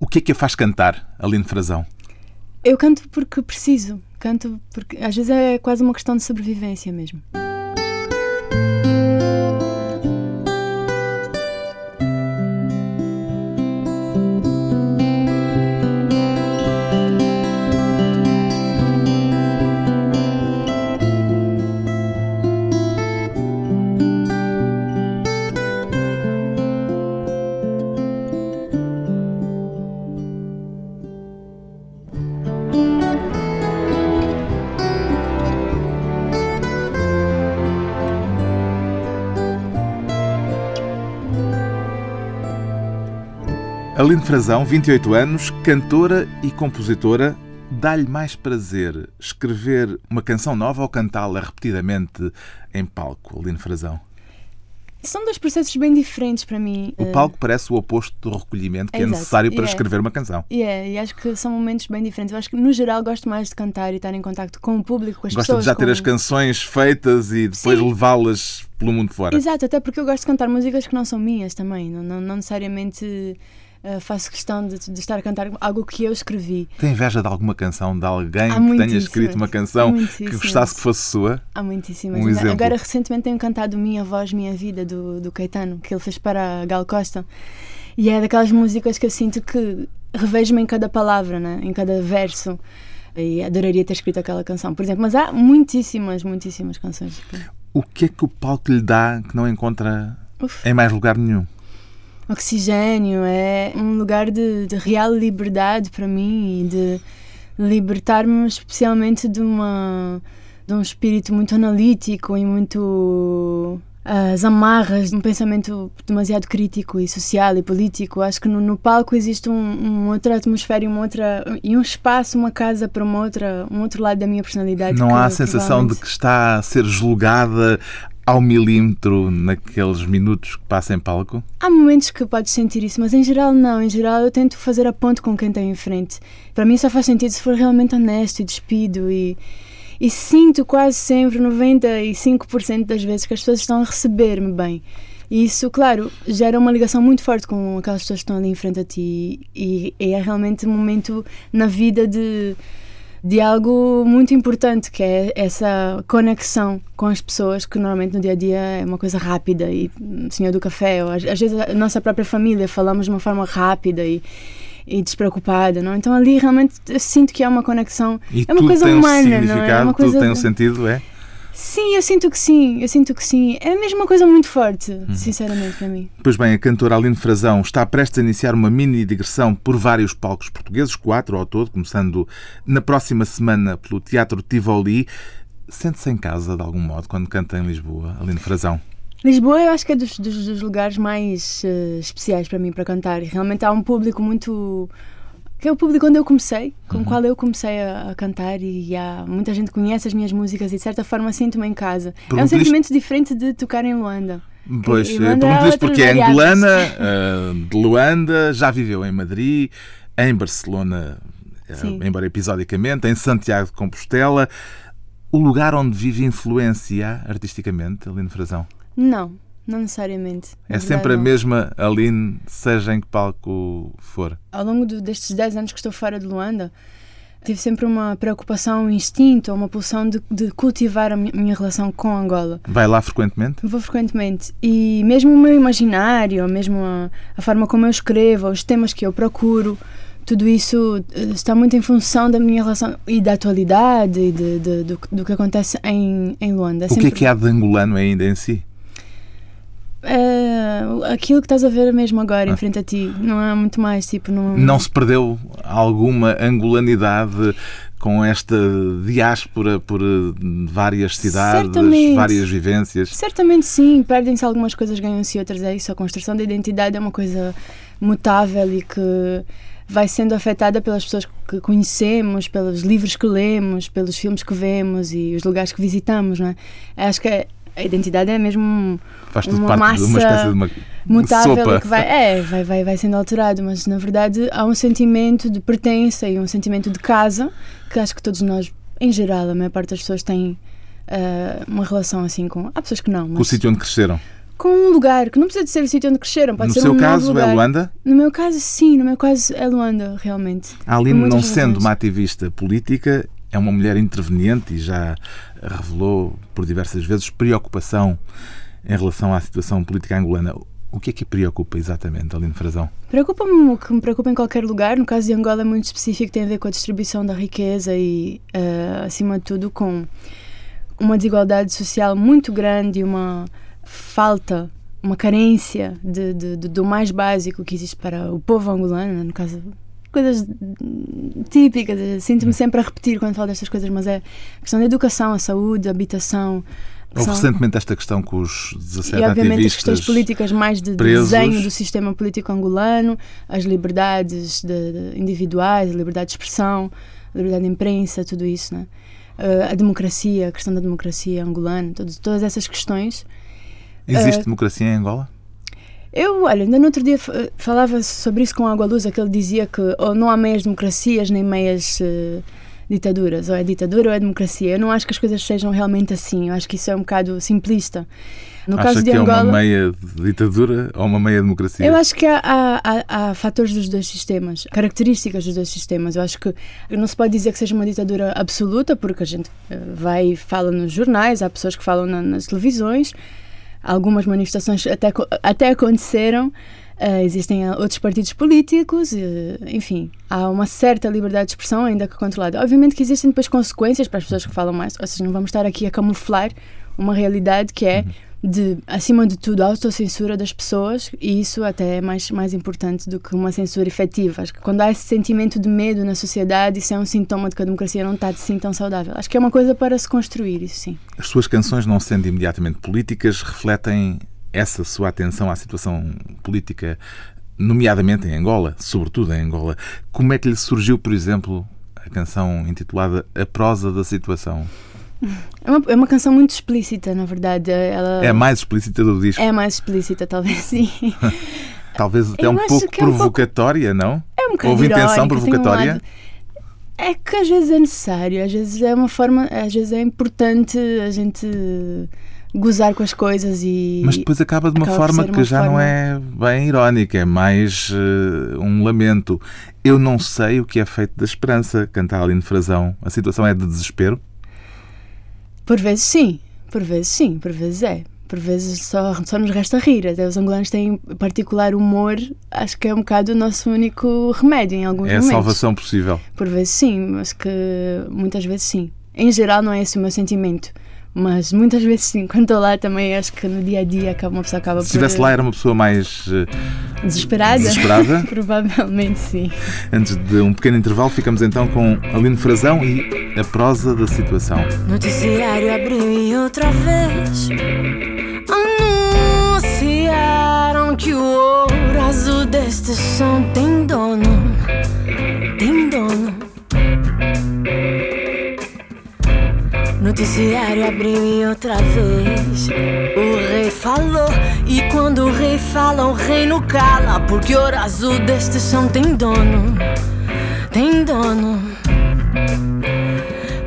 O que é que a faz cantar, Aline Frazão? Eu canto porque preciso. Canto porque às vezes é quase uma questão de sobrevivência mesmo. Aline Frazão, 28 anos, cantora e compositora. Dá-lhe mais prazer escrever uma canção nova ou cantá-la repetidamente em palco, Aline Frazão? São dois processos bem diferentes para mim. O palco parece o oposto do recolhimento que é, é necessário para yeah. escrever uma canção. Yeah, e acho que são momentos bem diferentes. Eu acho que, no geral, gosto mais de cantar e estar em contato com o público, com as Gosta pessoas. Gosta de já ter com... as canções feitas e depois levá-las pelo mundo fora. Exato, até porque eu gosto de cantar músicas que não são minhas também. Não, não, não necessariamente Uh, faço questão de, de, estar a cantar algo que eu escrevi. Tem inveja de alguma canção, de alguém que tenha escrito uma canção que gostasse que fosse sua? Há muitíssimas. Um exemplo. Agora, recentemente, tenho cantado Minha Voz, Minha Vida, do, do Caetano, que ele fez para a Gal Costa. E é daquelas músicas que eu sinto que revejo-me em cada palavra, né? em cada verso. E adoraria ter escrito aquela canção, por exemplo. Mas há muitíssimas, muitíssimas canções. O que é que o palco lhe dá que não encontra Uf. em mais lugar nenhum? Oxigênio, é um lugar de, de real liberdade para mim e de libertar-me especialmente de uma de um espírito muito analítico e muito as amarras de um pensamento demasiado crítico e social e político. Acho que no, no palco existe um, uma outra atmosfera e uma outra e um espaço, uma casa para uma outra, um outro lado da minha personalidade. Não há a sensação de que está a ser julgada ao milímetro naqueles minutos que passa em palco? Há momentos que podes sentir isso, mas em geral não. Em geral eu tento fazer a ponte com quem tem em frente. Para mim só faz sentido se for realmente honesto e despido e, e sinto quase sempre, 95% das vezes, que as pessoas estão a receber-me bem. E isso, claro, gera uma ligação muito forte com aquelas pessoas que estão ali em frente a ti e, e é realmente um momento na vida de de algo muito importante, que é essa conexão com as pessoas, que normalmente no dia a dia é uma coisa rápida e hum, senhor do café, ou às, às vezes a nossa própria família falamos de uma forma rápida e, e despreocupada, não? Então ali realmente eu sinto que é uma conexão, e é uma coisa humana, um não é? é uma coisa... Tudo tem um sentido, é? Sim, eu sinto que sim, eu sinto que sim. É mesmo uma coisa muito forte, uhum. sinceramente, para mim. Pois bem, a cantora Aline Frazão está prestes a iniciar uma mini digressão por vários palcos portugueses, quatro ao todo, começando na próxima semana pelo Teatro Tivoli. Sente-se em casa, de algum modo, quando canta em Lisboa, Aline Frazão? Lisboa eu acho que é dos, dos, dos lugares mais uh, especiais para mim para cantar. Realmente há um público muito que é o público onde eu comecei, com o uhum. qual eu comecei a, a, cantar e há muita gente conhece as minhas músicas e de certa forma sinto-me em casa. é um sentimento diferente de tocar em Luanda. Pois, pergunto isso porque é angolana, uh, de Luanda, já viveu em Madrid, em Barcelona, uh, embora episodicamente, em Santiago de Compostela. O lugar onde vive influencia artisticamente, Aline Frazão? Não, não necessariamente. É sempre não. a mesma Aline, seja em que palco for. Ao longo de, destes 10 anos que estou fora de Luanda, tive sempre uma preocupação, um instinto, uma pulsão de, de cultivar a minha relação com Angola. Vai lá frequentemente? Vou frequentemente. E mesmo o meu imaginário, mesmo a, a forma como eu escrevo, os temas que eu procuro, tudo isso eh, está muito em função da minha relação e da atualidade e de, de, do, do, que acontece em, em Luanda. É o que é que há de angolano ainda em si? Uh, aquilo que estás a ver mesmo agora ah. em frente a ti, não há muito mais. Tipo, não... não se perdeu alguma angolanidade com esta diáspora por várias cidades, Certamente. várias vivências? Certamente sim, perdem-se algumas coisas, ganham-se outras. É isso, a construção da identidade é uma coisa mutável e que vai sendo afetada pelas pessoas que conhecemos, pelos livros que lemos, pelos filmes que vemos e os lugares que visitamos, não é? Acho que é a identidade é mesmo Faz tudo uma parte massa de uma espécie de uma mutável sopa. que vai, é, vai, vai, vai sendo alterado, mas na verdade há um sentimento de pertença e um sentimento de casa que acho que todos nós, em geral, a maior parte das pessoas têm uh, uma relação assim com. Há pessoas que não. Mas... Com o sítio onde cresceram com um lugar, que não precisa de ser o sítio onde cresceram, pode no ser seu um caso novo lugar. é Luanda? No meu caso, sim, no meu caso é Luanda, realmente. A Aline, não sendo razões. uma ativista política, é uma mulher interveniente e já revelou por diversas vezes preocupação em relação à situação política angolana. O que é que preocupa exatamente, Aline Frazão? Preocupa-me o que me preocupa em qualquer lugar. No caso de Angola é muito específico, tem a ver com a distribuição da riqueza e, eh, acima de tudo, com uma desigualdade social muito grande e uma falta, uma carência de, de- de- do mais básico que existe para o povo angolano, no caso coisas hum, típicas, eh, sinto-me sempre a repetir quando falo destas coisas, mas é a questão da educação, a saúde, a habitação. Houve são- recentemente esta questão com os 17 e obviamente as questões políticas mais de presos. desenho do sistema político angolano, as liberdades de- de individuais, a liberdade de expressão, a liberdade de imprensa, tudo isso, né? Uh, a democracia, a questão da democracia angolana, todas, todas essas questões. Existe Eh, democracia em Angola? Eu, olha, ainda no outro dia fa- falava sobre isso com Água Luz, que ele dizia que ou não há meias democracias nem meias eh, ditaduras, ou é ditadura ou é democracia. Eu não acho que as coisas sejam realmente assim, eu acho que isso é um bocado simplista. No Acha caso de que é Angola. uma meia ditadura ou uma meia democracia? Eu acho que há, há, há- há fatores dos dois sistemas, características dos dois sistemas. Eu acho que não se pode dizer que seja uma ditadura absoluta, porque a gente eh, vai e fala nos jornais, há pessoas que falam na- nas televisões, algumas manifestações até, até aconteceram. eh, existem ah, outros partidos políticos, eh, enfim, há uma certa liberdade de expressão, ainda que controlada. Obviamente que existem depois consequências para as pessoas que falam mais, ou seja, não vamos estar aqui a camuflar uma realidade que é de, acima de tudo, a autocensura das pessoas e isso até é mais, mais importante do que uma censura efetiva. Acho que quando há esse sentimento de medo na sociedade, isso é um sintoma de que a democracia não está assim tão saudável. Acho que é uma coisa para se construir, isso sim. As suas canções, não sendo imediatamente políticas, refletem essa sua atenção à situação política, nomeadamente em Angola, sobretudo em Angola. Como é que lhe surgiu, por exemplo, a canção intitulada A Prosa da Situação? É uma, é uma canção muito explícita, na verdade. Ela É a mais explícita do disco. é mais explícita, talvez sim. Talvez até Eu um pouco é um pouco- provocatória, não? É um bocado Houve intenção irónica, um provocatória? lado- É que às vezes é necessário, às vezes é uma forma, às vezes é importante a gente gozar com as coisas e. Mas depois acaba de uma acaba forma ser que uma já não forma- é bem irónica, é mais eh, um lamento. Eu não sei o que é feito da esperança, canta a Aline Frazão. A situação é de desespero. Por vezes sim, por vezes sim, por vezes é. Por vezes só, só nos resta rir. Até os angolanos têm particular humor, acho que é um bocado o nosso único remédio em alguns É a momentos. salvação possível. Por vezes sim, mas que muitas vezes sim. Em geral não é esse o meu sentimento. Mas muitas vezes sim, quando estou lá também acho que no dia a dia acaba- uma pessoa acaba Se por estivesse lá, era uma pessoa mais eh, desesperada. desesperada. Provavelmente sim. Antes de um pequeno intervalo, ficamos então com Aline Frazão e a prosa da situação. Noticiário abriu e outra vez anunciaram que o ouro azul deste chão tem dono, tem dono. Noticiário abriu e outra vez o rei falou e quando o rei fala o reino cala porque o ouro azul deste chão tem dono, tem dono.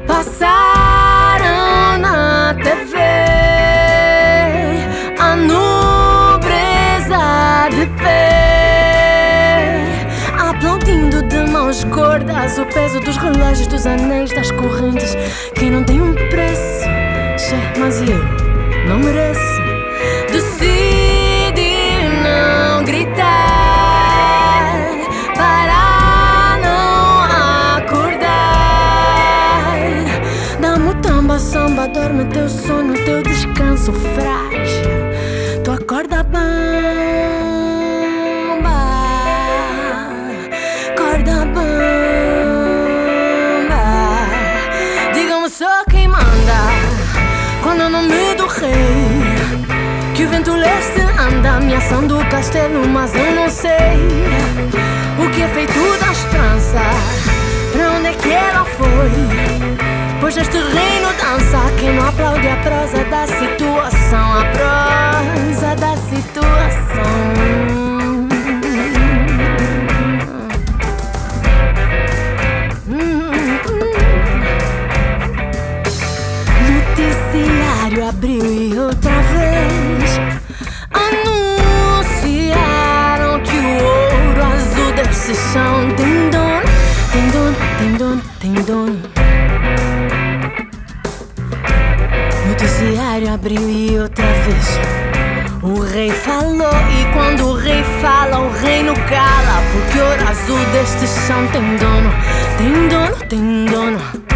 Passaram na TV a nobreza de pé, aplaudindo de mãos gordas o relógios, dos anéis, das correntes. Quem não tem um preço, che, mas eu não mereço. Decide não gritar para não acordar. Dá-me o tamba, samba, dorme teu sono, teu descanso frágil. Mas eu não sei o que é feito da esperança. Pra onde é que ela foi? Pois neste reino dança quem não aplaude a prosa da situação, a prosa O rei falou e quando o rei fala, o reino cala. Porque o ouro azul deste chão tem dono, tem dono, tem dono.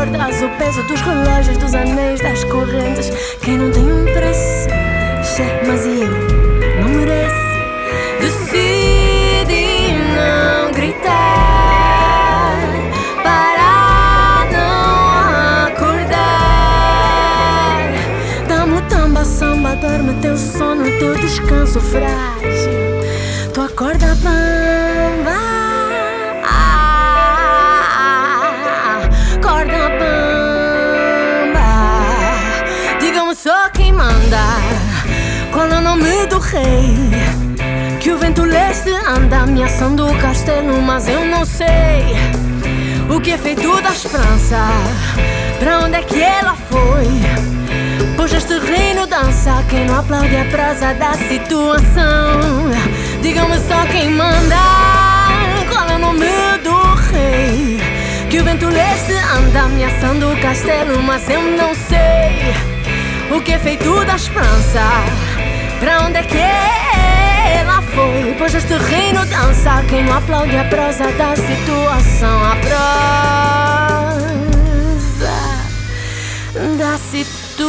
gordas, o peso dos relógios, dos anéis, das correntes. Quem não tem um preço, che, mas e eu? Descanso frágil. Tu acorda, bamba. Qual é o nome do rei? Que o vento leste anda ameaçando o castelo, mas eu não sei o que é feito da esperança. Pra onde é que ela foi? Pois este reino dança. Quem não aplaude a prosa da situação. Digam-me só quem manda. Qual é o nome do rei? Que o vento leste anda ameaçando o castelo, mas eu não sei. O que é feito da esperança? Pra onde é que ela foi? Pois este reino dança Quem não aplaude a prosa da situação A prosa da situação De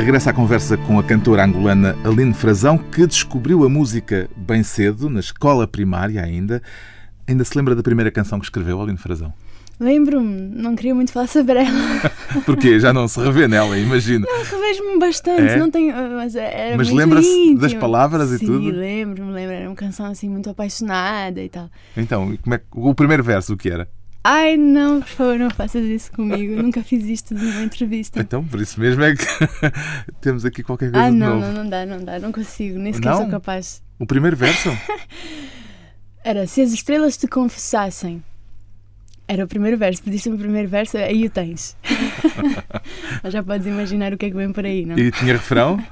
regresso à conversa com a cantora angolana Aline Frazão, que descobriu a música bem cedo, na escola primária ainda. Ainda se lembra da primeira canção que escreveu, Aline Frazão? Lembro-me, não queria muito falar sobre ela. Porquê? Já não se revê nela, imagino. Não, revejo-me bastante, é? não tenho, mas era Mas lembra-se das palavras Sim, e tudo? Sim, lembro-me, lembro, era uma canção assim muito apaixonada e tal. Então, como é, o primeiro verso o que era? Ai, não, por favor, não faças isso comigo. Nunca fiz isto numa entrevista. Então, por isso mesmo é que temos aqui qualquer coisa ah, não, de novo. não, não dá, não dá, não consigo, nem sequer sou capaz. O primeiro verso? Era, se as estrelas te confessassem. Era o primeiro verso, pediste-me o primeiro verso, aí o tens. Mas já podes imaginar o que é que vem por aí, não? E tinha refrão?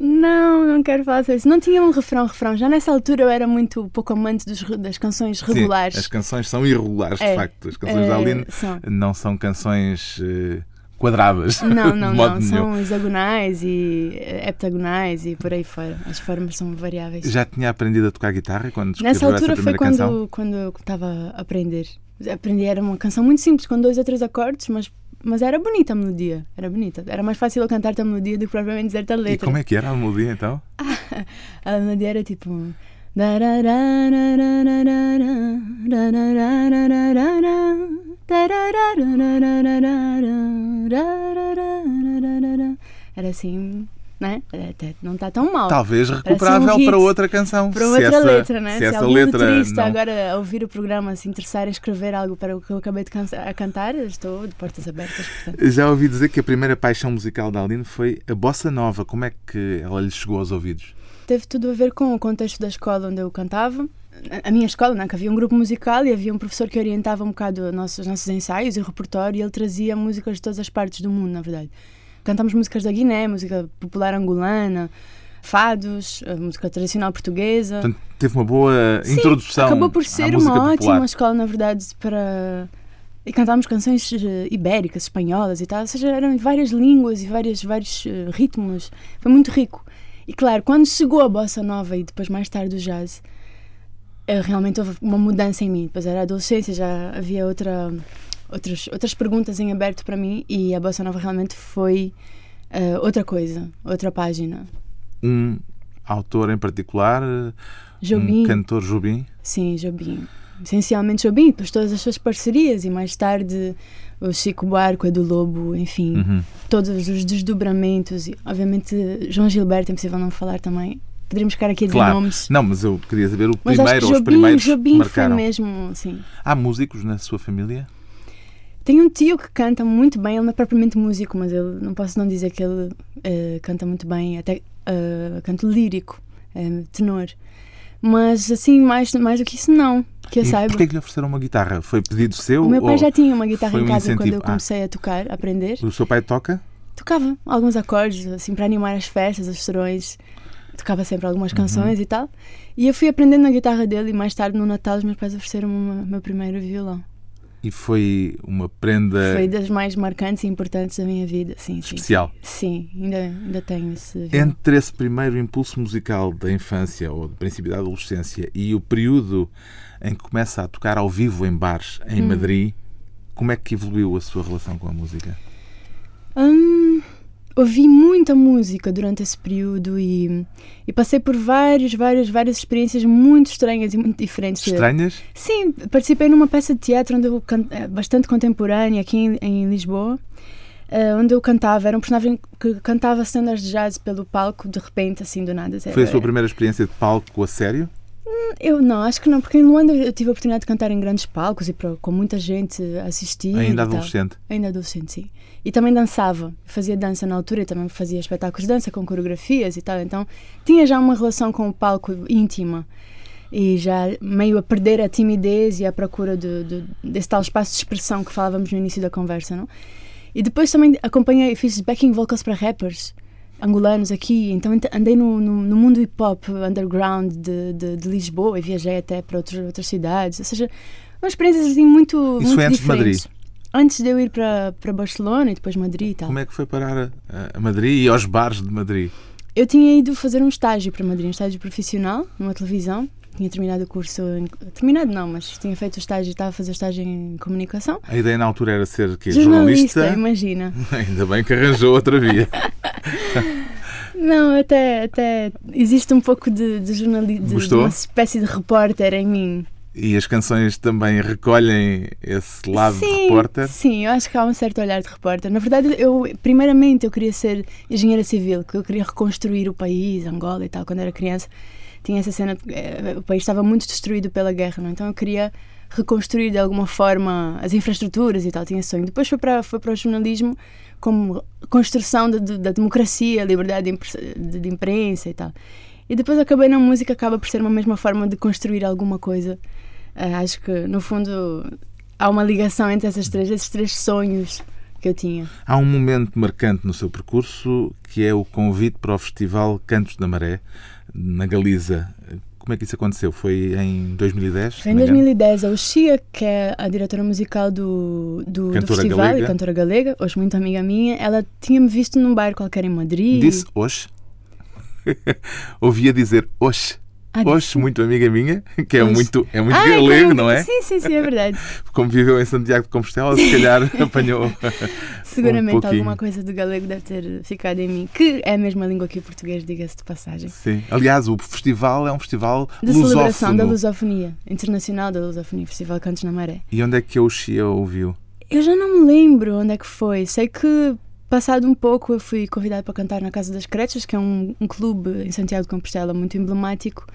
Não, não quero falar sobre isso. Não tinha um refrão, refrão. Já nessa altura eu era muito pouco amante dos, das canções regulares. Sim, as canções são irregulares, é, de facto. As canções é, da Aline são. não são canções uh, quadradas. Não, não, não. São hexagonais e eh, heptagonais e por aí fora. As formas são variáveis. Já tinha aprendido a tocar guitarra quando Nessa altura foi quando, quando eu estava a aprender. Aprendi, era uma canção muito simples, com dois ou três acordes, mas mas era bonita a melodia, era bonita. Era mais fácil eu cantar-te a melodia do que propriamente dizer-te a letra. E como é que era a melodia então? a melodia era tipo. Era assim né? Até não está tão mal. Talvez recuperável um para outra canção. Para outra essa, letra, né? Se, se essa letra motorista não... agora ouvir o programa se interessar em escrever algo para o que eu acabei de a cantar, estou de portas abertas. Portanto. Já ouvi dizer que a primeira paixão musical da Aline foi a bossa nova. Como é que ela lhe chegou aos ouvidos? Teve tudo a ver com o contexto da escola onde eu cantava. A minha escola, não, que havia um grupo musical e havia um professor que orientava um bocado os nossos, os nossos ensaios e o repertório e ele trazia músicas de todas as partes do mundo, na verdade. Cantamos músicas da Guiné, música popular angolana, fados, música tradicional portuguesa. Portanto, teve uma boa Sim, introdução. Acabou por ser uma popular. ótima escola, na verdade, para. E cantávamos canções eh, ibéricas, espanholas e tal, ou seja, eram várias línguas e vários, vários uh, ritmos. Foi muito rico. E claro, quando chegou a bossa nova e depois mais tarde o jazz, eh, realmente houve uma mudança em mim. Depois era adolescência, já havia outra outras, outras perguntas em aberto para mim e a Bossa Nova realmente foi uh, outra coisa, outra página. Um autor em particular? Jobim. Um cantor Jobim? Sim, Jobim. Essencialmente Jobim, depois todas as suas parcerias e mais tarde o Chico Barco, Edu Lobo, enfim, uhum. todos os desdobramentos. E, obviamente, João Gilberto, é impossível não falar também. Poderíamos ficar aqui a dizer claro. nomes. Não, mas eu queria saber o mas primeiro ou os primeiros Jobim marcaram. foi mesmo, sim. Há músicos na sua família? Tenho um tio que canta muito bem, ele não é propriamente músico, mas ele não posso não dizer que ele uh, canta muito bem, até uh, canto lírico, uh, tenor. Mas assim, mais, mais do que isso, não. Que eu e saiba. Porquê que lhe ofereceram uma guitarra? Foi pedido seu? O meu pai já tinha uma guitarra em casa um quando eu comecei ah. a tocar, a aprender. O seu pai toca? Tocava alguns acordes, assim, para animar as festas, os serões. Tocava sempre algumas canções uhum. e tal. E eu fui aprendendo na guitarra dele e mais tarde no Natal os meus pais ofereceram o meu primeiro violão. E foi uma prenda. Foi das mais marcantes e importantes da minha vida, sim. Especial. Sim, sim ainda, ainda tenho esse. Entre esse primeiro impulso musical da infância ou do princípio da adolescência e o período em que começa a tocar ao vivo em bares em hum. Madrid, como é que evoluiu a sua relação com a música? Hum, ouvi muita música durante esse período e, e passei por várias, várias, várias experiências muito estranhas e muito diferentes. Estranhas? Sim, participei numa peça de teatro onde eu can... Eh, bastante contemporânea aqui em, em Lisboa. Uh, onde eu cantava, era um personagem que cantava standards de jazz pelo palco, de repente, assim, do nada. Foi a sua primeira experiência de palco a sério? Hum, eu não, acho que não, porque em Luanda eu tive a oportunidade de cantar em grandes palcos e com muita gente assistir. Ainda adolescente? Ainda adolescente, sim. E também dançava, fazia dança na altura e também fazia espetáculos de dança com coreografias e tal. Então tinha já uma relação com o palco íntima e já meio a perder a timidez e a procura de, de, desse tal espaço de expressão que falávamos no início da conversa, não? E depois também acompanhei, fiz backing vocals para rappers angolanos aqui, então andei no, no, no mundo hip hop underground de, de, de, Lisboa e viajei até para outros, outras cidades, ou seja, uma experiência assim muito. Isso muito foi antes diferentes. de Madrid? Antes de eu ir para, para Barcelona e depois Madrid e tal. Como é que foi parar a, a Madrid e aos bares de Madrid? Eu tinha ido fazer um estágio para Madrid, um estágio profissional, numa televisão. Tinha terminado o curso. Em, terminado não, mas tinha feito o estágio, estava a fazer estágio em comunicação. A ideia na altura era ser que jornalista. jornalista imagina. Ainda bem que arranjou outra via. não, até, até existe um pouco de, de de uma espécie de repórter em mim. E as canções também recolhem esse lado sim, de repórter? Sim, eu acho que há um certo olhar de repórter. Na verdade, eu primeiramente eu queria ser engenheira civil, que eu queria reconstruir o país, Angola e tal, quando era criança. Tinha essa cena, eh, o país estava muito destruído pela guerra, não? então eu queria reconstruir de alguma forma as infraestruturas e tal, tinha sonho. Depois foi para, foi para o jornalismo como construção da, da democracia, liberdade de, de imprensa e tal. E depois acabei na música, acaba por ser uma mesma forma de construir alguma coisa. Uh, acho que, no fundo, há uma ligação entre essas três, esses três sonhos que eu tinha. Há um momento marcante no seu percurso que é o convite para o Festival Cantos da Maré, na Galiza. Como é que isso aconteceu? Foi em 2010? Foi em 2010. A Uxia, que é a diretora musical do, do, do festival galega. e cantora galega, hoje muito amiga minha, ela tinha-me visto num bairro qualquer em Madrid. Disse hoje? ouvia dizer oxe. Ah, Oxe, muito amiga minha, que é muito, é muito ah, galego, não é? Sim, sim, sim, é verdade. Como viveu em Santiago de Compostela, se calhar apanhou. Seguramente um alguma coisa do galego deve ter ficado em mim, que é a mesma língua que o português, diga-se de passagem. Sim. Aliás, o festival é um festival de celebração da lusofonia, internacional da lusofonia, Festival Cantos na Maré. E onde é que a Oxia ouviu? Eu já não me lembro onde é que foi. Sei que Passado um pouco, eu fui convidada para cantar na Casa das Crechas, que é um, um clube em Santiago de Compostela muito emblemático.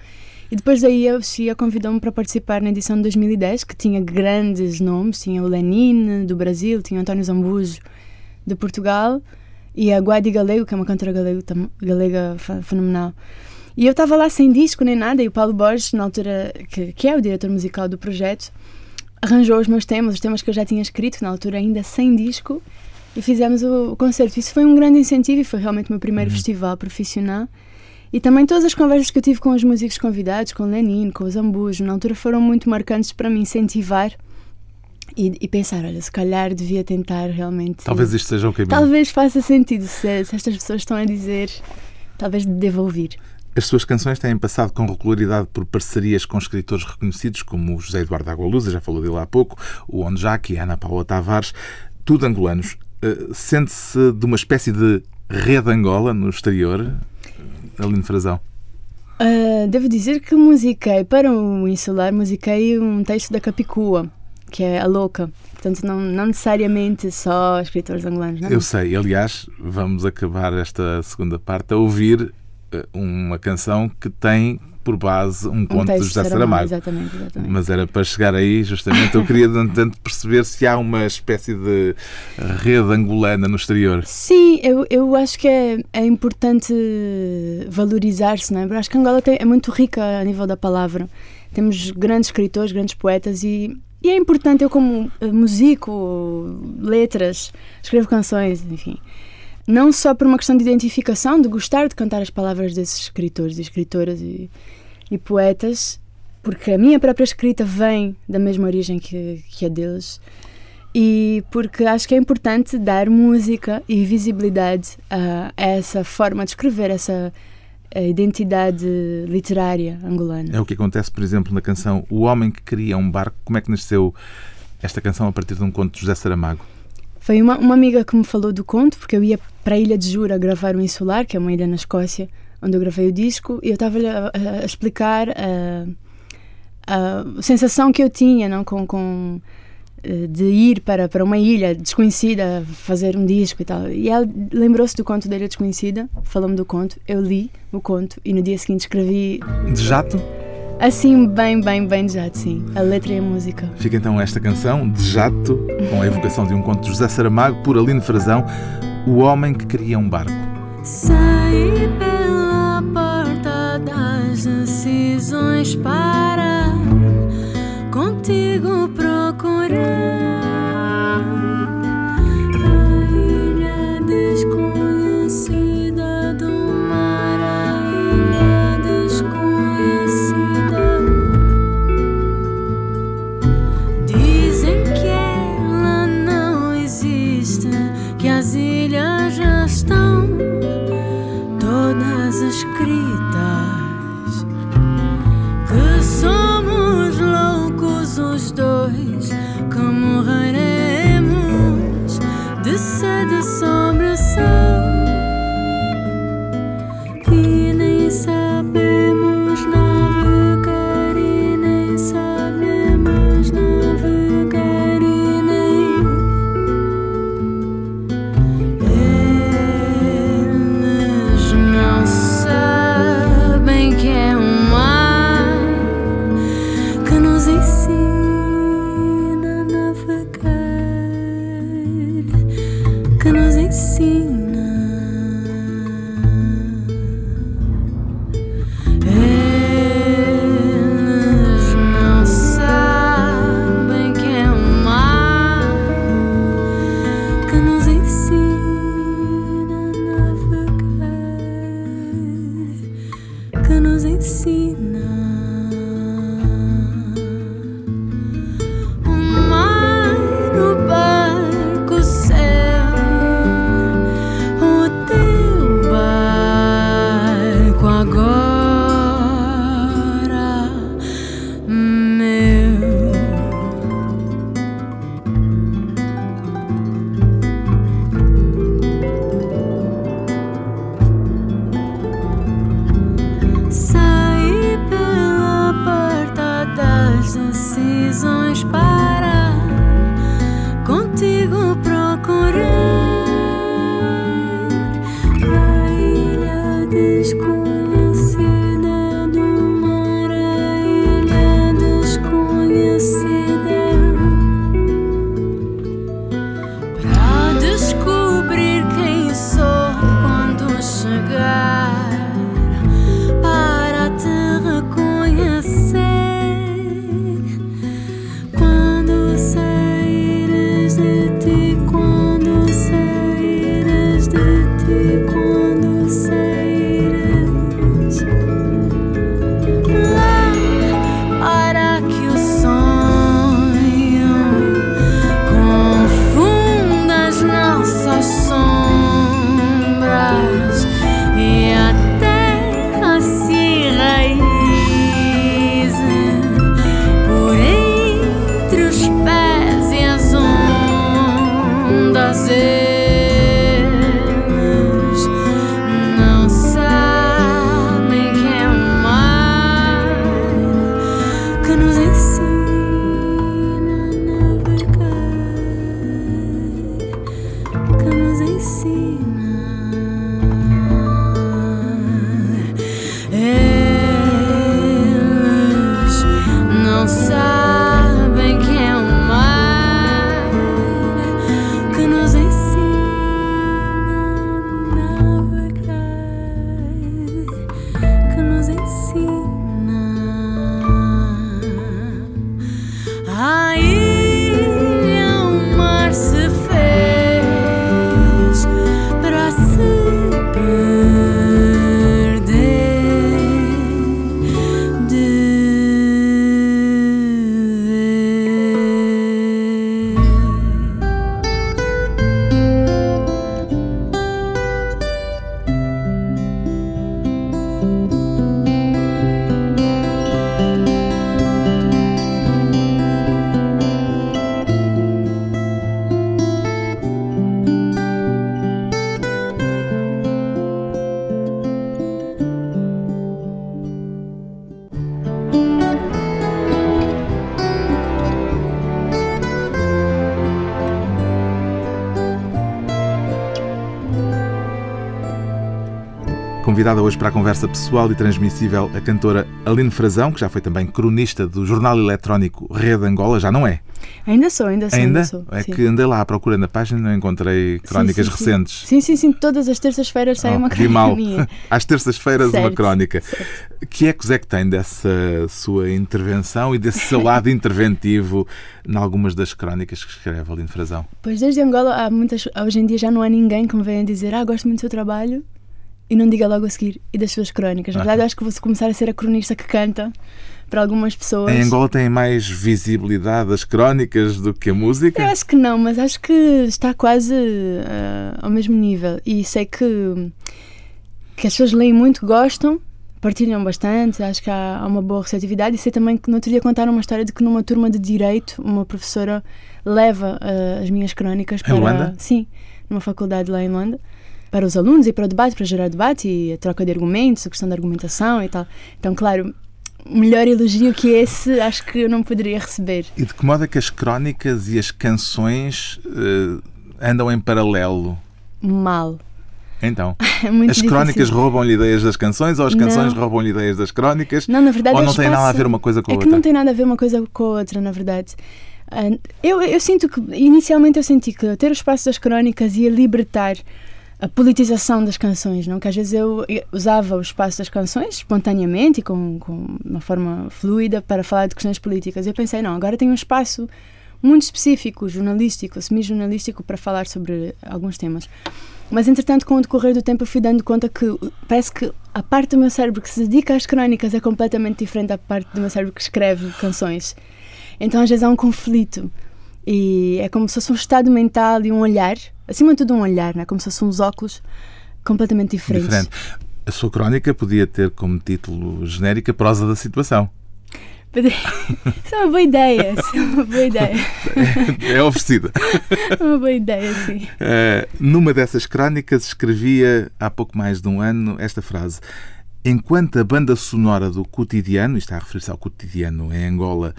E depois daí a Chia convidou-me para participar na edição de 2010, que tinha grandes nomes. Tinha o Lenin, do Brasil, tinha o António Zambujo, de Portugal, e a Guadi Galego, que é uma cantora galega fenomenal. E eu estava lá sem disco nem nada, e o Paulo Borges, na altura, que, que é o diretor musical do projeto, arranjou os meus temas, os temas que eu já tinha escrito, na altura ainda sem disco, e fizemos o, o, concerto. Isso foi um grande incentivo e foi realmente o meu primeiro uhum. festival profissional. E também todas as conversas que eu tive com os músicos convidados, com o Lenin, com o Zambujo, na altura foram muito marcantes para me incentivar e, e, pensar, olha, se calhar devia tentar realmente. Talvez isto seja um caminho. Talvez faça sentido se, se estas pessoas estão a dizer, talvez deva ouvir. As suas canções têm passado com regularidade por parcerias com escritores reconhecidos como o José Eduardo Agualusa, já falou dele há pouco, o Onjaki e a Ana Paula Tavares, tudo angolanos. Eh, sente-se de uma espécie de rede Angola no exterior, Aline Frazão? Uh, devo dizer que musiquei, para o Insular, musiquei um texto da Capicua, que é A Louca. Portanto, não, não necessariamente só escritores angolanos. Não? Eu sei, aliás, vamos acabar esta segunda parte a ouvir eh, uma canção que tem por base um conto um de José Saramago. Exatamente, exatamente. Mas era para chegar aí, justamente, eu queria tanto perceber se há uma espécie de rede angolana no exterior. Sim, eu, eu acho que é, é importante valorizar-se, não é? Eu acho que Angola tem, é muito rica a nível da palavra. Temos grandes escritores, grandes poetas e, e é importante, eu como eh, músico, letras, escrevo canções, enfim não só por uma questão de identificação, de gostar de cantar as palavras desses escritores e escritoras e, e poetas, porque a minha própria escrita vem da mesma origem que, que a deles, e porque acho que é importante dar música e visibilidade a, a essa forma de escrever, essa identidade literária angolana. É o que acontece, por exemplo, na canção O Homem que Queria um Barco. Como é que nasceu esta canção a partir de um conto de José Saramago? Foi uma, uma amiga que me falou do conto, porque eu ia para a Ilha de Jura gravar o Insular, que é uma ilha na Escócia, onde eu gravei o disco, e eu estava-lhe a, a, explicar a, a, sensação que eu tinha não, com, com eh, de ir para, para uma ilha desconhecida fazer um disco e tal. E ela lembrou-se do conto da Ilha Desconhecida, falou-me do conto, eu li o conto e no dia seguinte escrevi. De jato? Assim, bem, bem, bem de jato, sim. A letra e a música. Fica então esta canção, De Jato, com a evocação de um conto de José Saramago, por Aline Frazão, O Homem que Queria um Barco. Saí pela porta das decisões para Convidada hoje para a conversa pessoal e transmissível a cantora Aline Frazão, que já foi também cronista do jornal eletrónico Rede Angola, já não é? Ainda sou, ainda sou. Ainda? ainda sou, é sim. que andei lá à procura na página e não encontrei crónicas sim, sim, recentes. Sim, sim, sim. Todas as terças-feiras sai oh, uma crónica. mal. Minha. Às terças-feiras uma crónica. Certo. Que ecos é que tem dessa sua intervenção e desse seu lado interventivo em algumas das crónicas que escreve Aline Frazão? Pois desde Angola há muitas. Hoje em dia já não há ninguém que me venha dizer ah, gosto muito do seu trabalho e não diga logo a seguir e das suas crónicas. Na verdade, eu acho que vou começar a ser a cronista que canta para algumas pessoas. Em Angola tem mais visibilidade as crónicas do que a música? Eu acho que não, mas acho que está quase uh, ao mesmo nível. E sei que, que as pessoas leem muito, gostam, partilham bastante, acho que há, há uma boa receptividade. E sei também que no outro dia contaram uma história de que numa turma de Direito, uma professora leva uh, as minhas crónicas para. Em Luanda? Sim, numa faculdade lá em Luanda para os alunos e para o debate, para gerar debate e a troca de argumentos, a questão da argumentação e tal. Então, claro, melhor elogio que esse acho que eu não poderia receber. E de que modo é que as crónicas e as canções uh, andam em paralelo? Mal. Então, é as crónicas roubam-lhe ideias das canções ou as canções roubam-lhe ideias das crónicas? Não, na verdade Ou não tem nada a ver uma coisa com a é outra? É que não tem nada a ver uma coisa com a outra, na verdade. Ah, eu, eu sinto que, inicialmente, eu senti que ter o espaço das crónicas ia libertar a politização das canções, não? Que às vezes eu usava o espaço das canções espontaneamente e com, com uma forma fluida para falar de questões políticas. Eu pensei, não, agora tenho um espaço muito específico, jornalístico, semi-jornalístico, para falar sobre alguns temas. Mas, entretanto, com o decorrer do tempo, eu fui dando conta que parece que a parte do meu cérebro que se dedica às crónicas é completamente diferente da parte do meu cérebro que escreve canções. Então, às vezes, há um conflito. E é como se fosse um estado mental e um olhar, acima de tudo um olhar, né? como se fossem uns óculos completamente diferentes. Diferente. A sua crónica podia ter como título genérica Prosa da Situação. Isso é uma boa ideia. Isso é uma boa ideia. É, é oferecida. É uma boa ideia, sim. Uh, numa dessas crónicas escrevia há pouco mais de um ano esta frase. Enquanto a banda sonora do cotidiano, isto está a referir-se ao cotidiano em Angola,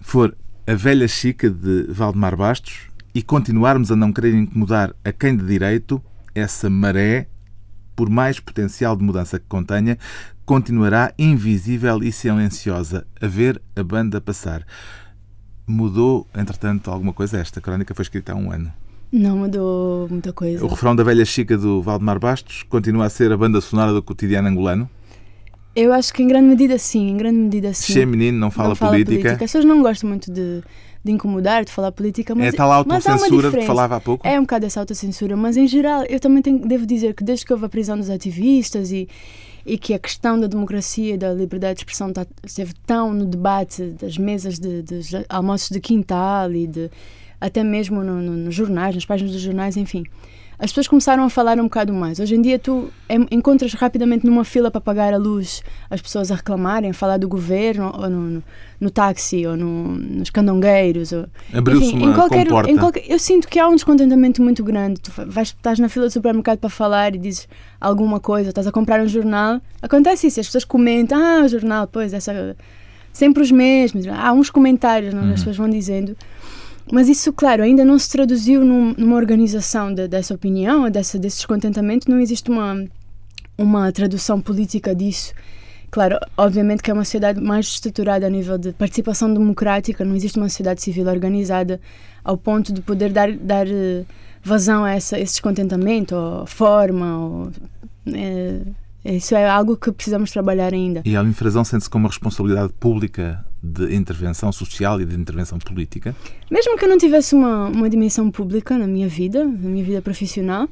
for a velha chica de Valdemar Bastos e continuarmos a não querer incomodar a quem de direito, essa maré, por mais potencial de mudança que contenha, continuará invisível e silenciosa a ver a banda passar. Mudou, entretanto, alguma coisa? Esta crónica foi escrita há um ano. Não mudou muita coisa. O refrão da velha chica do Valdemar Bastos continua a ser a banda sonora do cotidiano angolano? Eu acho que em grande medida sim, em grande medida sim. Se é menino, não fala, não fala política. política. As pessoas não gostam muito de, de incomodar, de falar política, mas. É tal autocensura que falava há pouco? É um bocado essa autocensura, mas em geral eu também tenho, devo dizer que desde que houve a prisão dos ativistas e, e que a questão da democracia e da liberdade de expressão tá, esteve tão no debate das mesas de, de almoços de quintal e de até mesmo no, no, nos jornais, nas páginas dos jornais, enfim as pessoas começaram a falar um bocado mais. Hoje em dia tu encontras rapidamente numa fila para pagar a luz as pessoas a reclamarem, a falar do governo, ou no, no, no táxi, ou no, nos candongueiros. Abriu-se uma em qualquer, comporta. em qualquer, Eu sinto que há um descontentamento muito grande. Tu vais, estás na fila do supermercado para falar e dizes alguma coisa, estás a comprar um jornal. Acontece isso, as pessoas comentam, ah, o jornal, pois, essa... Sempre os mesmos. Há uns comentários, não? É? Uhum. as pessoas vão dizendo. Mas isso, claro, ainda não se traduziu num, numa organização de, dessa opinião, dessa, desse descontentamento. Não existe uma, uma tradução política disso. Claro, obviamente que é uma sociedade mais estruturada a nível de participação democrática, não existe uma sociedade civil organizada ao ponto de poder dar, dar eh, vazão a essa, esse descontentamento, ou forma, ou, é, isso é algo que precisamos trabalhar ainda. E a infração sente-se como uma responsabilidade pública de intervenção social e de intervenção política? Mesmo que eu não tivesse uma, uma dimensão pública na minha vida, na minha vida profissional,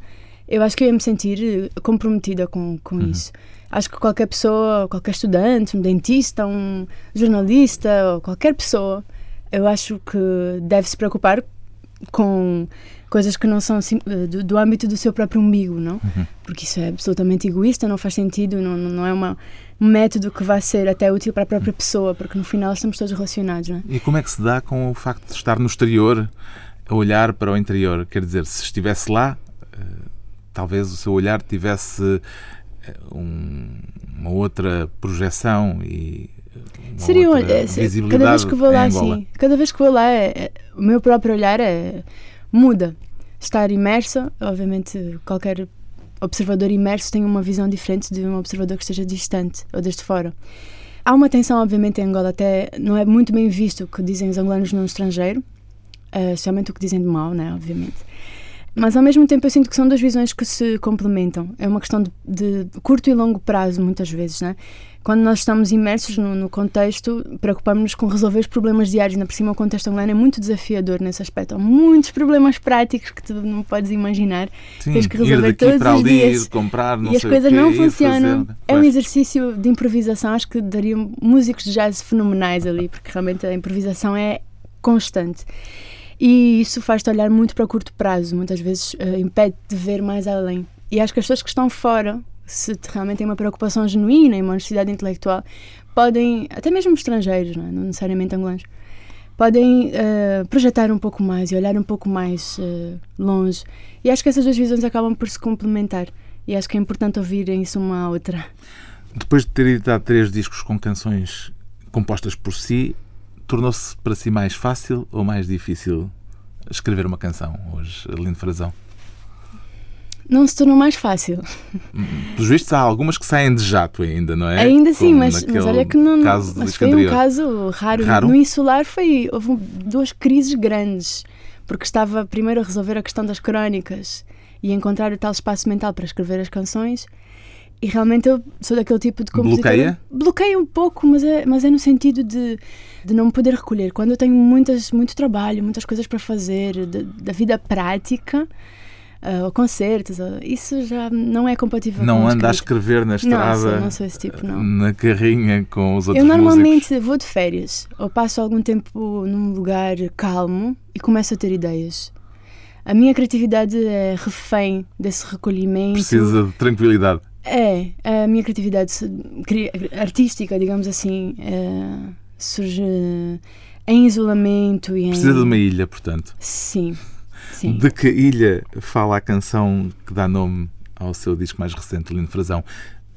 eu acho que eu ia me sentir comprometida com, com uhum. isso. Acho que qualquer pessoa, qualquer estudante, um dentista, um jornalista, ou qualquer pessoa, eu acho que deve se preocupar com coisas que não são assim, do, do, âmbito do seu próprio umbigo, não? Uhum. Porque isso é absolutamente egoísta, não faz sentido, não, não é uma, um método que vai ser até útil para a própria pessoa, porque no final estamos todos relacionados, não é? E como é que se dá com o facto de estar no exterior a olhar para o interior? Quer dizer, se estivesse lá, uh, talvez o seu olhar tivesse eh, um, uma outra projeção e Seria visibilidade cada vez que vou lá, sim, cada vez que vou lá, é, é, o meu próprio olhar é muda. Estar imersa, obviamente, qualquer observador imerso tem uma visão diferente de um observador que esteja distante ou desde fora. Há uma tensão, obviamente, em Angola, até não é muito bem visto o que dizem os angolanos no estrangeiro, uh, especialmente o que dizem de mal, né, obviamente. Mas ao mesmo tempo eu sinto que são duas visões que se complementam. É uma questão de, de curto e longo prazo, muitas vezes, né? Quando nós estamos imersos no, no contexto, preocupamos-nos com resolver os problemas diários. Na por cima, o contexto angolano é muito desafiador nesse aspecto. Há muitos problemas práticos que tu não podes imaginar. Sim, Tens que resolver todos os ali, dias. comprar, e as coisas não funcionam. Fazer. É um exercício de improvisação. Acho que daria músicos de jazz fenomenais ali, porque realmente a improvisação é constante. E isso faz-te olhar muito para o curto prazo, muitas vezes uh, impede de ver mais além. E acho que as pessoas que estão fora, se realmente têm uma preocupação genuína e uma honestidade intelectual, podem, até mesmo estrangeiros, não, é? não necessariamente angolanos, podem uh, projetar um pouco mais e olhar um pouco mais uh, longe. E acho que essas duas visões acabam por se complementar. E acho que é importante ouvirem isso uma à outra. Depois de ter editado três discos com canções compostas por si, tornou-se para si mais fácil ou mais difícil escrever uma canção hoje, Aline Frazão? Não se tornou mais fácil. Pelos vistos, há algumas que saem de jato ainda, não é? Ainda sim, mas, mas olha que não. Mas foi um caso raro. raro. No insular foi, houve duas crises grandes, porque estava primeiro a resolver a questão das crónicas e encontrar o tal espaço mental para escrever as canções e realmente eu sou daquele tipo de compositora. Bloqueia? Bloqueia um pouco, mas é, mas é no sentido de, de não me poder recolher. Quando eu tenho muitas, muito trabalho, muitas coisas para fazer, da vida prática, uh, ou concertos, uh, isso já não é compatível não com Não anda a escrever na estrada, não, não sou esse tipo, não. na carrinha com os outros Eu normalmente músicos. vou de férias, ou passo algum tempo num lugar calmo e começo a ter ideias. A minha criatividade é refém desse recolhimento. Precisa de tranquilidade. É, a minha criatividade artística, digamos assim, é, surge em isolamento e em... Precisa de uma ilha, portanto. Sim, sim. De que ilha fala a canção que dá nome ao seu disco mais recente, Lindo Frazão?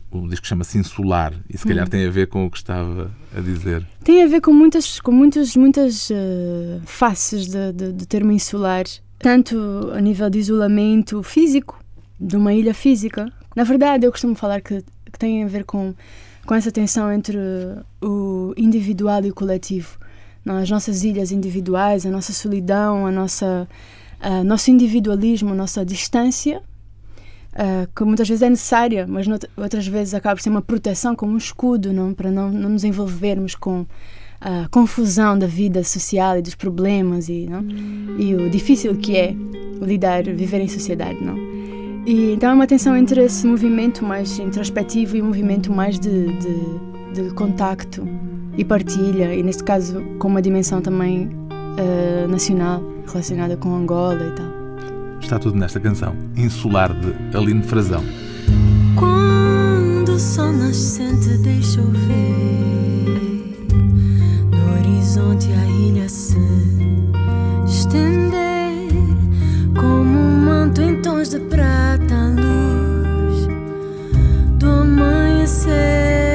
O disco chama-se Insular e se calhar hum. tem a ver com o que estava a dizer. Tem a ver com muitas, com muitas, muitas uh, faces de termo insular, tanto a nível de isolamento físico, de uma ilha física, na verdade, eu costumo falar que, que tem a ver com, com essa tensão entre o individual e o coletivo. Não, as nossas ilhas individuais, a nossa solidão, a nossa, a nosso individualismo, nossa distância, uh, que muitas vezes é necessária, mas outras vezes acaba por ser uma proteção, como um escudo, não, para não, não nos envolvermos com a confusão da vida social e dos problemas e, não? e o difícil que é lidar, viver em sociedade. Não? E, então é uma tensão entre esse movimento mais introspectivo e um movimento mais de, de, de contacto e partilha, e neste caso com uma dimensão também uh, nacional, relacionada com Angola e tal. Está tudo nesta canção, Insular de Aline Frazão. Quando o sol nascente deixa ver no horizonte a ilha se estender como um manto em tons de prata, a luz do amanhecer.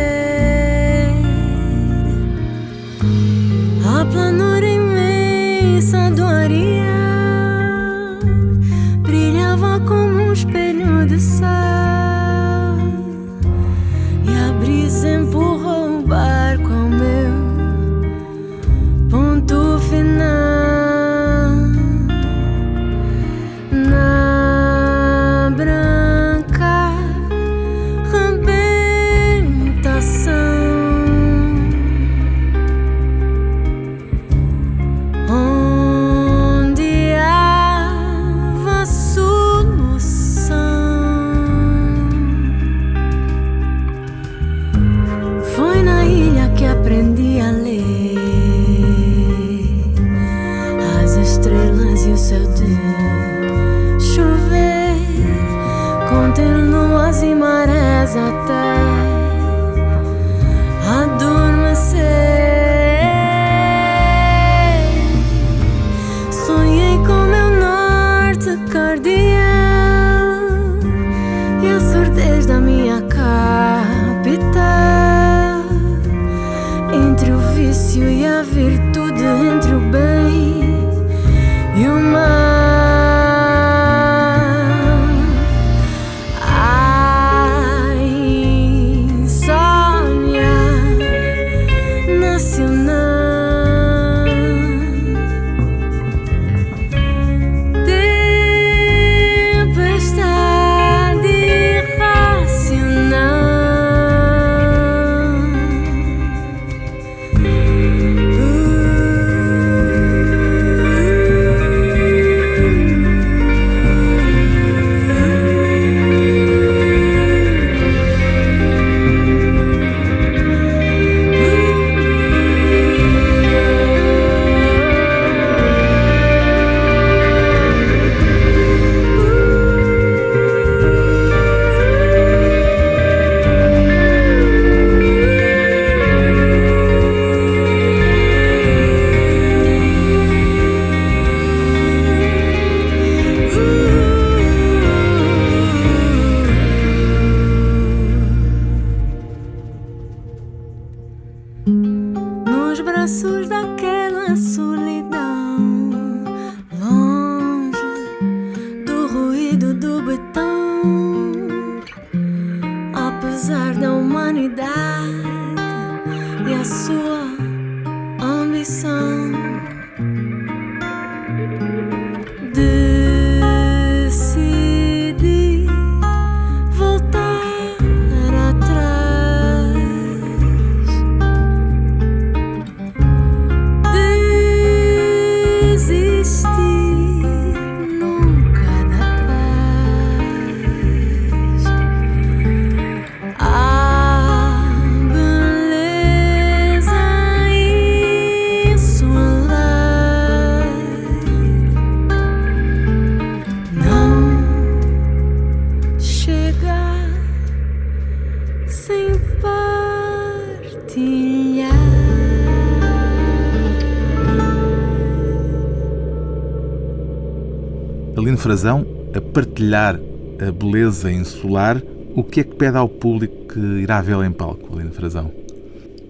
Frazão a partilhar a beleza insular, o que é que pede ao público que irá vê-la em palco, Aline Frazão?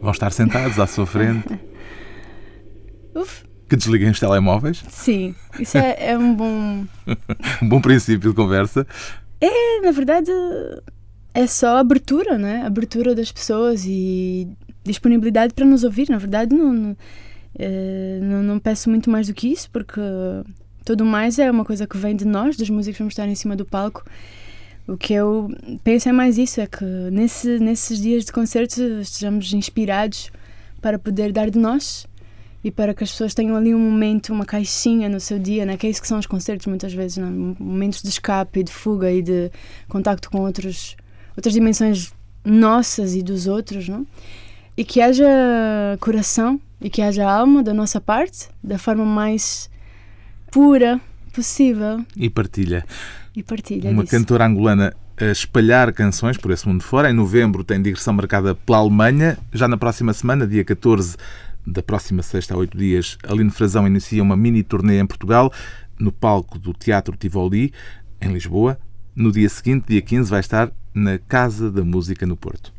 Vão estar sentados à sua frente? Uf. Que desliguem os telemóveis? Sim, isso é, é um bom... um bom princípio de conversa. É, na verdade, é só abertura, né? Abertura das pessoas e disponibilidade para nos ouvir. Na verdade, não, não, é, não, não peço muito mais do que isso, porque tudo mais é uma coisa que vem de nós, dos músicos que vamos estar em cima do palco. O que eu penso é mais isso, é que nesse, nesses dias de concertos estejamos inspirados para poder dar de nós e para que as pessoas tenham ali um momento, uma caixinha no seu dia, né? que é isso que são os concertos muitas vezes, né? momentos de escape de fuga e de contacto com outros, outras dimensões nossas e dos outros, não? e que haja coração e que haja alma da nossa parte, da forma mais pura possível. E partilha. E partilha Uma disso. cantora angolana a espalhar canções por esse mundo fora. Em novembro tem digressão marcada pela Alemanha. Já na próxima semana, dia 14, da próxima sexta a oito dias, Aline Frazão inicia uma mini turnê em Portugal, no palco do Teatro Tivoli, em Lisboa. No dia seguinte, dia 15, vai estar na Casa da Música no Porto.